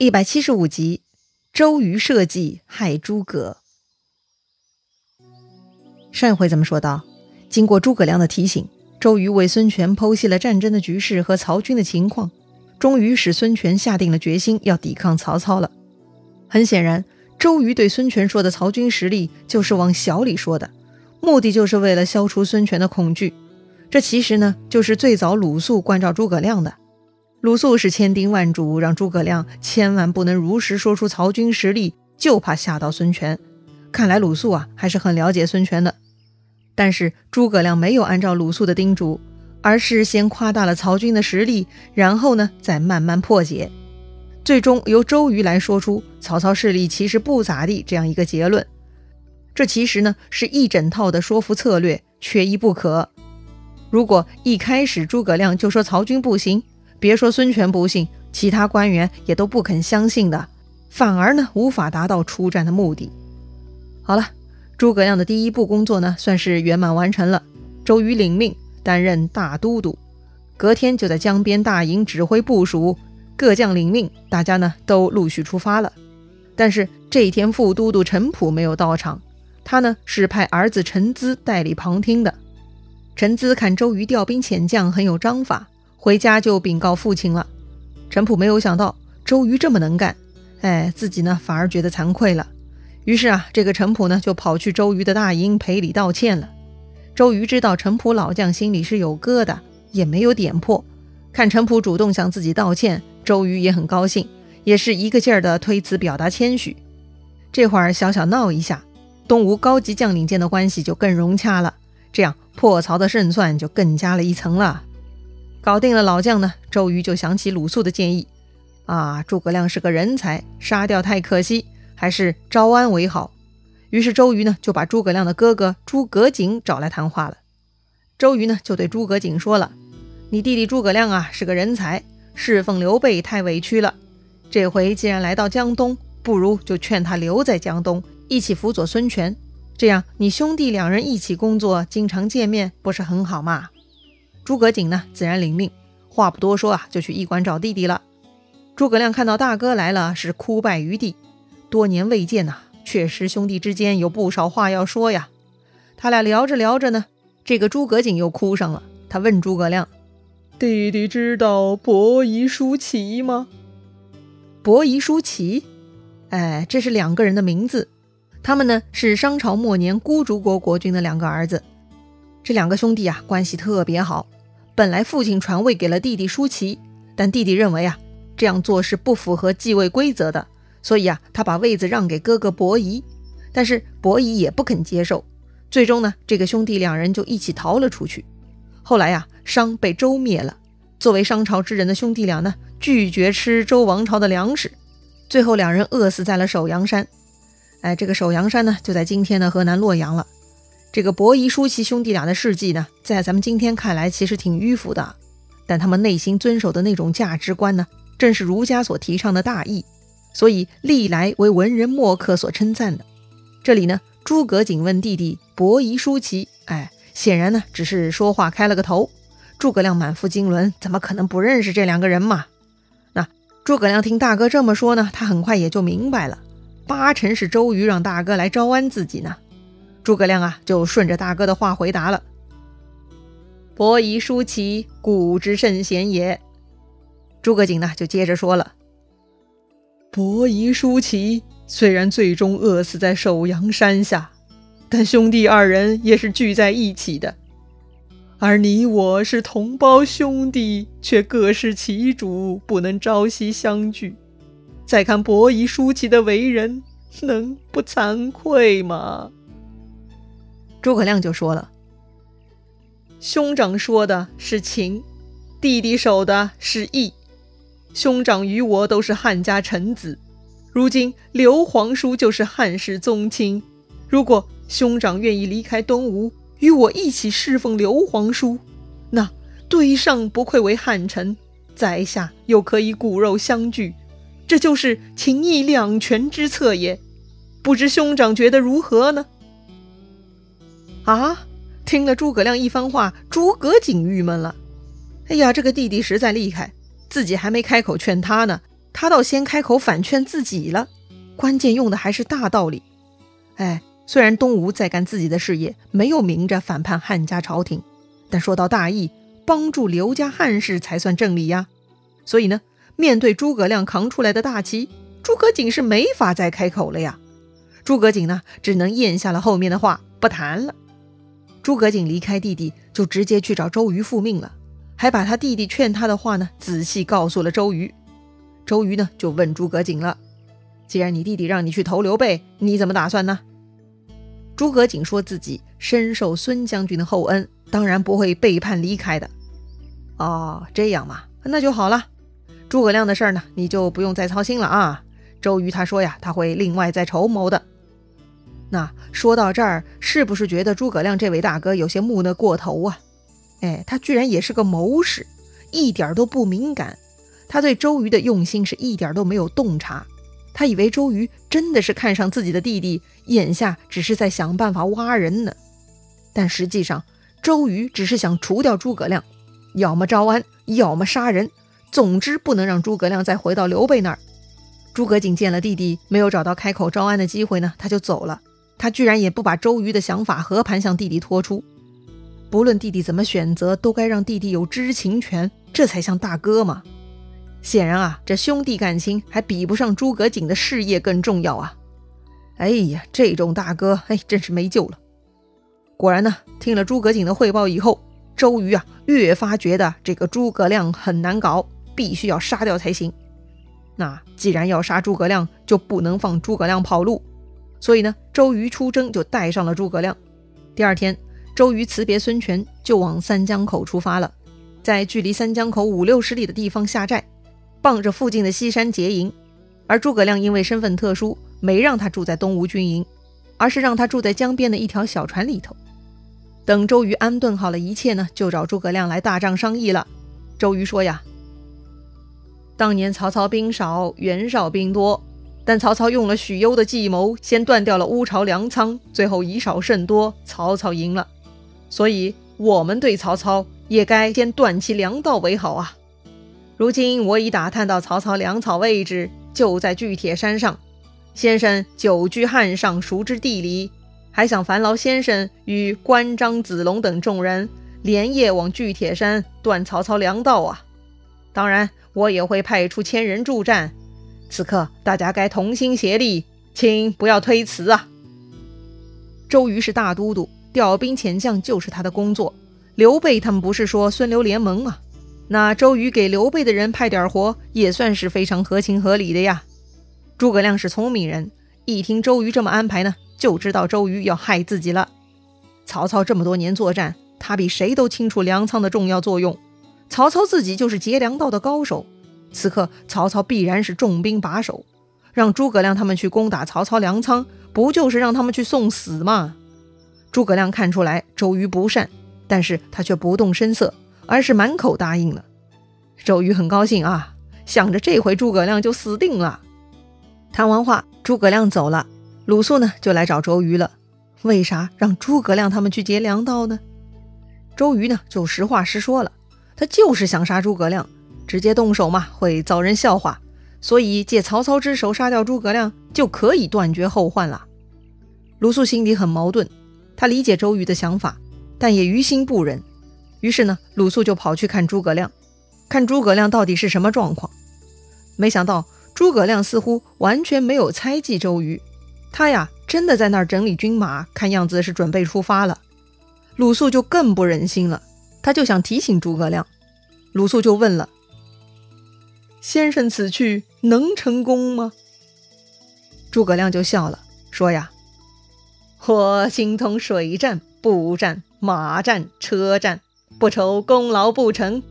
一百七十五集，周瑜设计害诸葛。上一回咱们说到，经过诸葛亮的提醒，周瑜为孙权剖析了战争的局势和曹军的情况，终于使孙权下定了决心要抵抗曹操了。很显然，周瑜对孙权说的曹军实力就是往小里说的，目的就是为了消除孙权的恐惧。这其实呢，就是最早鲁肃关照诸葛亮的。鲁肃是千叮万嘱，让诸葛亮千万不能如实说出曹军实力，就怕吓到孙权。看来鲁肃啊还是很了解孙权的。但是诸葛亮没有按照鲁肃的叮嘱，而是先夸大了曹军的实力，然后呢再慢慢破解，最终由周瑜来说出曹操势力其实不咋地这样一个结论。这其实呢是一整套的说服策略，缺一不可。如果一开始诸葛亮就说曹军不行，别说孙权不信，其他官员也都不肯相信的，反而呢无法达到出战的目的。好了，诸葛亮的第一步工作呢算是圆满完成了。周瑜领命，担任大都督，隔天就在江边大营指挥部署，各将领命，大家呢都陆续出发了。但是这一天副都督陈普没有到场，他呢是派儿子陈咨代理旁听的。陈咨看周瑜调兵遣将很有章法。回家就禀告父亲了。陈普没有想到周瑜这么能干，哎，自己呢反而觉得惭愧了。于是啊，这个陈普呢就跑去周瑜的大营赔礼道歉了。周瑜知道陈普老将心里是有疙瘩，也没有点破。看陈普主动向自己道歉，周瑜也很高兴，也是一个劲儿的推辞表达谦虚。这会儿小小闹一下，东吴高级将领间的关系就更融洽了，这样破曹的胜算就更加了一层了。搞定了老将呢，周瑜就想起鲁肃的建议，啊，诸葛亮是个人才，杀掉太可惜，还是招安为好。于是周瑜呢就把诸葛亮的哥哥诸葛瑾找来谈话了。周瑜呢就对诸葛瑾说了：“你弟弟诸葛亮啊是个人才，侍奉刘备太委屈了。这回既然来到江东，不如就劝他留在江东，一起辅佐孙权。这样你兄弟两人一起工作，经常见面，不是很好吗？”诸葛瑾呢，自然领命，话不多说啊，就去驿馆找弟弟了。诸葛亮看到大哥来了，是哭拜于地。多年未见呐，确实兄弟之间有不少话要说呀。他俩聊着聊着呢，这个诸葛瑾又哭上了。他问诸葛亮：“弟弟知道伯夷叔齐吗？”伯夷叔齐，哎，这是两个人的名字。他们呢，是商朝末年孤竹国国君的两个儿子。这两个兄弟啊，关系特别好。本来父亲传位给了弟弟舒淇，但弟弟认为啊，这样做是不符合继位规则的，所以啊，他把位子让给哥哥伯夷。但是伯夷也不肯接受，最终呢，这个兄弟两人就一起逃了出去。后来呀，商被周灭了。作为商朝之人的兄弟俩呢，拒绝吃周王朝的粮食，最后两人饿死在了首阳山。哎，这个首阳山呢，就在今天的河南洛阳了。这个伯夷、叔齐兄弟俩的事迹呢，在咱们今天看来其实挺迂腐的，但他们内心遵守的那种价值观呢，正是儒家所提倡的大义，所以历来为文人墨客所称赞的。这里呢，诸葛瑾问弟弟伯夷、叔齐，哎，显然呢只是说话开了个头。诸葛亮满腹经纶，怎么可能不认识这两个人嘛？那诸葛亮听大哥这么说呢，他很快也就明白了，八成是周瑜让大哥来招安自己呢。诸葛亮啊，就顺着大哥的话回答了：“伯夷叔齐，古之圣贤也。”诸葛瑾呢，就接着说了：“伯夷叔齐虽然最终饿死在首阳山下，但兄弟二人也是聚在一起的。而你我是同胞兄弟，却各是其主，不能朝夕相聚。再看伯夷叔齐的为人，能不惭愧吗？”诸葛亮就说了：“兄长说的是情，弟弟守的是义。兄长与我都是汉家臣子，如今刘皇叔就是汉室宗亲。如果兄长愿意离开东吴，与我一起侍奉刘皇叔，那对上不愧为汉臣，在下又可以骨肉相聚，这就是情义两全之策也。不知兄长觉得如何呢？”啊！听了诸葛亮一番话，诸葛瑾郁闷了。哎呀，这个弟弟实在厉害，自己还没开口劝他呢，他倒先开口反劝自己了，关键用的还是大道理。哎，虽然东吴在干自己的事业，没有明着反叛汉家朝廷，但说到大义，帮助刘家汉室才算正理呀。所以呢，面对诸葛亮扛出来的大旗，诸葛瑾是没法再开口了呀。诸葛瑾呢，只能咽下了后面的话，不谈了。诸葛瑾离开弟弟，就直接去找周瑜复命了，还把他弟弟劝他的话呢，仔细告诉了周瑜。周瑜呢，就问诸葛瑾了：“既然你弟弟让你去投刘备，你怎么打算呢？”诸葛瑾说自己深受孙将军的厚恩，当然不会背叛离开的。哦，这样嘛，那就好了。诸葛亮的事儿呢，你就不用再操心了啊。周瑜他说呀，他会另外再筹谋的。那说到这儿，是不是觉得诸葛亮这位大哥有些木讷过头啊？哎，他居然也是个谋士，一点都不敏感。他对周瑜的用心是一点都没有洞察。他以为周瑜真的是看上自己的弟弟，眼下只是在想办法挖人呢。但实际上，周瑜只是想除掉诸葛亮，要么招安，要么杀人，总之不能让诸葛亮再回到刘备那儿。诸葛瑾见了弟弟没有找到开口招安的机会呢，他就走了。他居然也不把周瑜的想法和盘向弟弟托出，不论弟弟怎么选择，都该让弟弟有知情权，这才像大哥嘛。显然啊，这兄弟感情还比不上诸葛瑾的事业更重要啊！哎呀，这种大哥，哎，真是没救了。果然呢，听了诸葛瑾的汇报以后，周瑜啊越发觉得这个诸葛亮很难搞，必须要杀掉才行。那既然要杀诸葛亮，就不能放诸葛亮跑路。所以呢，周瑜出征就带上了诸葛亮。第二天，周瑜辞别孙权，就往三江口出发了。在距离三江口五六十里的地方下寨，傍着附近的西山结营。而诸葛亮因为身份特殊，没让他住在东吴军营，而是让他住在江边的一条小船里头。等周瑜安顿好了一切呢，就找诸葛亮来大帐商议了。周瑜说呀：“当年曹操兵少，袁绍兵多。”但曹操用了许攸的计谋，先断掉了乌巢粮仓，最后以少胜多，曹操赢了。所以，我们对曹操也该先断其粮道为好啊！如今我已打探到曹操粮草位置，就在巨铁山上。先生久居汉上，熟知地理，还想烦劳先生与关张子龙等众人连夜往巨铁山断曹操粮道啊！当然，我也会派出千人助战。此刻大家该同心协力，请不要推辞啊！周瑜是大都督，调兵遣将就是他的工作。刘备他们不是说孙刘联盟吗？那周瑜给刘备的人派点活，也算是非常合情合理的呀。诸葛亮是聪明人，一听周瑜这么安排呢，就知道周瑜要害自己了。曹操这么多年作战，他比谁都清楚粮仓的重要作用。曹操自己就是劫粮道的高手。此刻，曹操必然是重兵把守，让诸葛亮他们去攻打曹操粮仓，不就是让他们去送死吗？诸葛亮看出来周瑜不善，但是他却不动声色，而是满口答应了。周瑜很高兴啊，想着这回诸葛亮就死定了。谈完话，诸葛亮走了，鲁肃呢就来找周瑜了。为啥让诸葛亮他们去劫粮道呢？周瑜呢就实话实说了，他就是想杀诸葛亮。直接动手嘛，会遭人笑话，所以借曹操之手杀掉诸葛亮，就可以断绝后患了。鲁肃心里很矛盾，他理解周瑜的想法，但也于心不忍。于是呢，鲁肃就跑去看诸葛亮，看诸葛亮到底是什么状况。没想到诸葛亮似乎完全没有猜忌周瑜，他呀真的在那儿整理军马，看样子是准备出发了。鲁肃就更不忍心了，他就想提醒诸葛亮。鲁肃就问了。先生此去能成功吗？诸葛亮就笑了，说：“呀，我精通水战、步战、马战、车战，不愁功劳不成。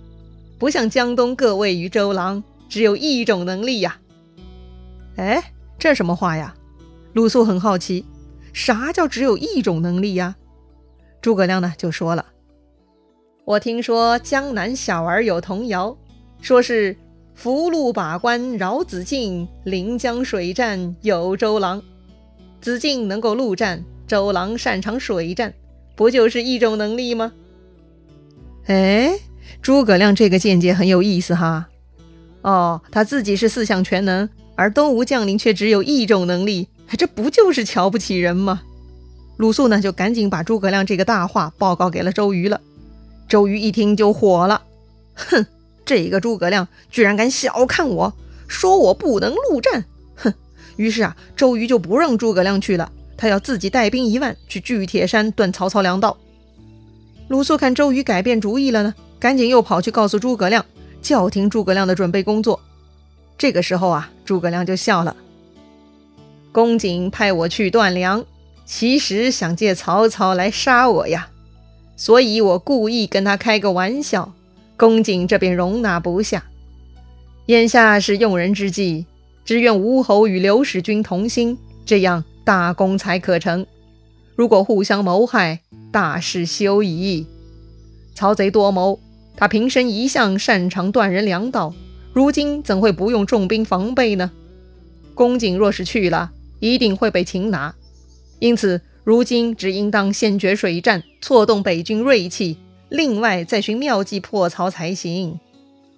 不像江东各位与周郎，只有一种能力呀。”哎，这什么话呀？鲁肃很好奇，啥叫只有一种能力呀？诸葛亮呢就说了：“我听说江南小儿有童谣，说是。”福禄把关饶子敬，临江水战有周郎。子敬能够陆战，周郎擅长水战，不就是一种能力吗？哎，诸葛亮这个见解很有意思哈。哦，他自己是四项全能，而东吴将领却只有一种能力，这不就是瞧不起人吗？鲁肃呢，就赶紧把诸葛亮这个大话报告给了周瑜了。周瑜一听就火了，哼，这一个诸葛亮居然敢小看我，说我不能陆战，哼！于是啊，周瑜就不让诸葛亮去了，他要自己带兵一万去巨铁山断曹操粮道。鲁肃看周瑜改变主意了呢，赶紧又跑去告诉诸葛亮，叫停诸葛亮的准备工作。这个时候啊，诸葛亮就笑了，公瑾派我去断粮。其实想借曹操来杀我呀，所以我故意跟他开个玩笑，公瑾这边容纳不下。眼下是用人之际，只愿吴侯与刘使君同心，这样大功才可成。如果互相谋害，大事休矣。曹贼多谋，他平生一向擅长断人粮道，如今怎会不用重兵防备呢？公瑾若是去了，一定会被擒拿。因此，如今只应当先决水战，挫动北军锐气，另外再寻妙计破曹才行。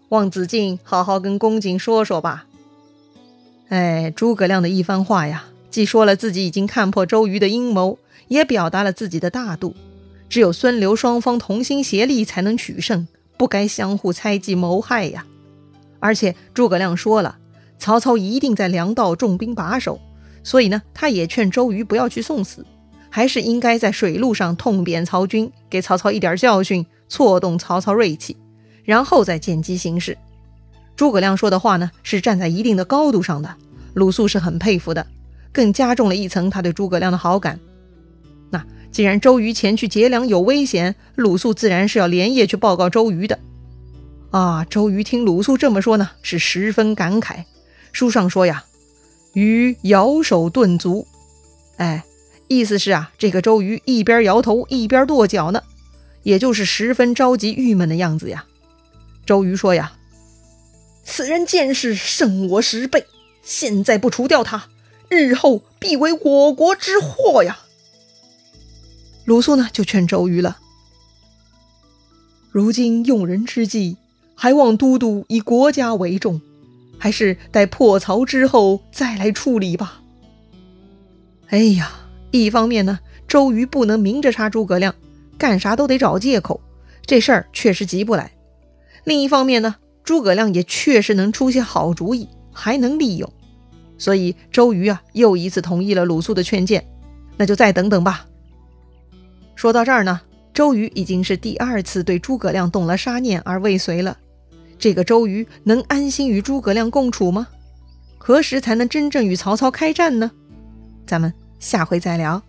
望子敬好好跟公瑾说说吧。哎，诸葛亮的一番话呀，既说了自己已经看破周瑜的阴谋，也表达了自己的大度。只有孙刘双方同心协力，才能取胜，不该相互猜忌谋害呀。而且诸葛亮说了，曹操一定在粮道重兵把守。所以呢，他也劝周瑜不要去送死，还是应该在水路上痛扁曹军，给曹操一点教训，挫动曹操锐气，然后再见机行事。诸葛亮说的话呢，是站在一定的高度上的，鲁肃是很佩服的，更加重了一层他对诸葛亮的好感。那既然周瑜前去劫粮有危险，鲁肃自然是要连夜去报告周瑜的。啊，周瑜听鲁肃这么说呢，是十分感慨。书上说呀。瑜摇手顿足，哎，意思是啊，这个周瑜一边摇头一边跺脚呢，也就是十分着急郁闷的样子呀。周瑜说呀：“此人见识胜我十倍，现在不除掉他，日后必为我国之祸呀。”鲁肃呢就劝周瑜了：“如今用人之际，还望都督以国家为重。”还是待破曹之后再来处理吧。哎呀，一方面呢，周瑜不能明着杀诸葛亮，干啥都得找借口，这事儿确实急不来；另一方面呢，诸葛亮也确实能出些好主意，还能利用。所以周瑜啊，又一次同意了鲁肃的劝谏，那就再等等吧。说到这儿呢，周瑜已经是第二次对诸葛亮动了杀念而未遂了。这个周瑜能安心与诸葛亮共处吗？何时才能真正与曹操开战呢？咱们下回再聊。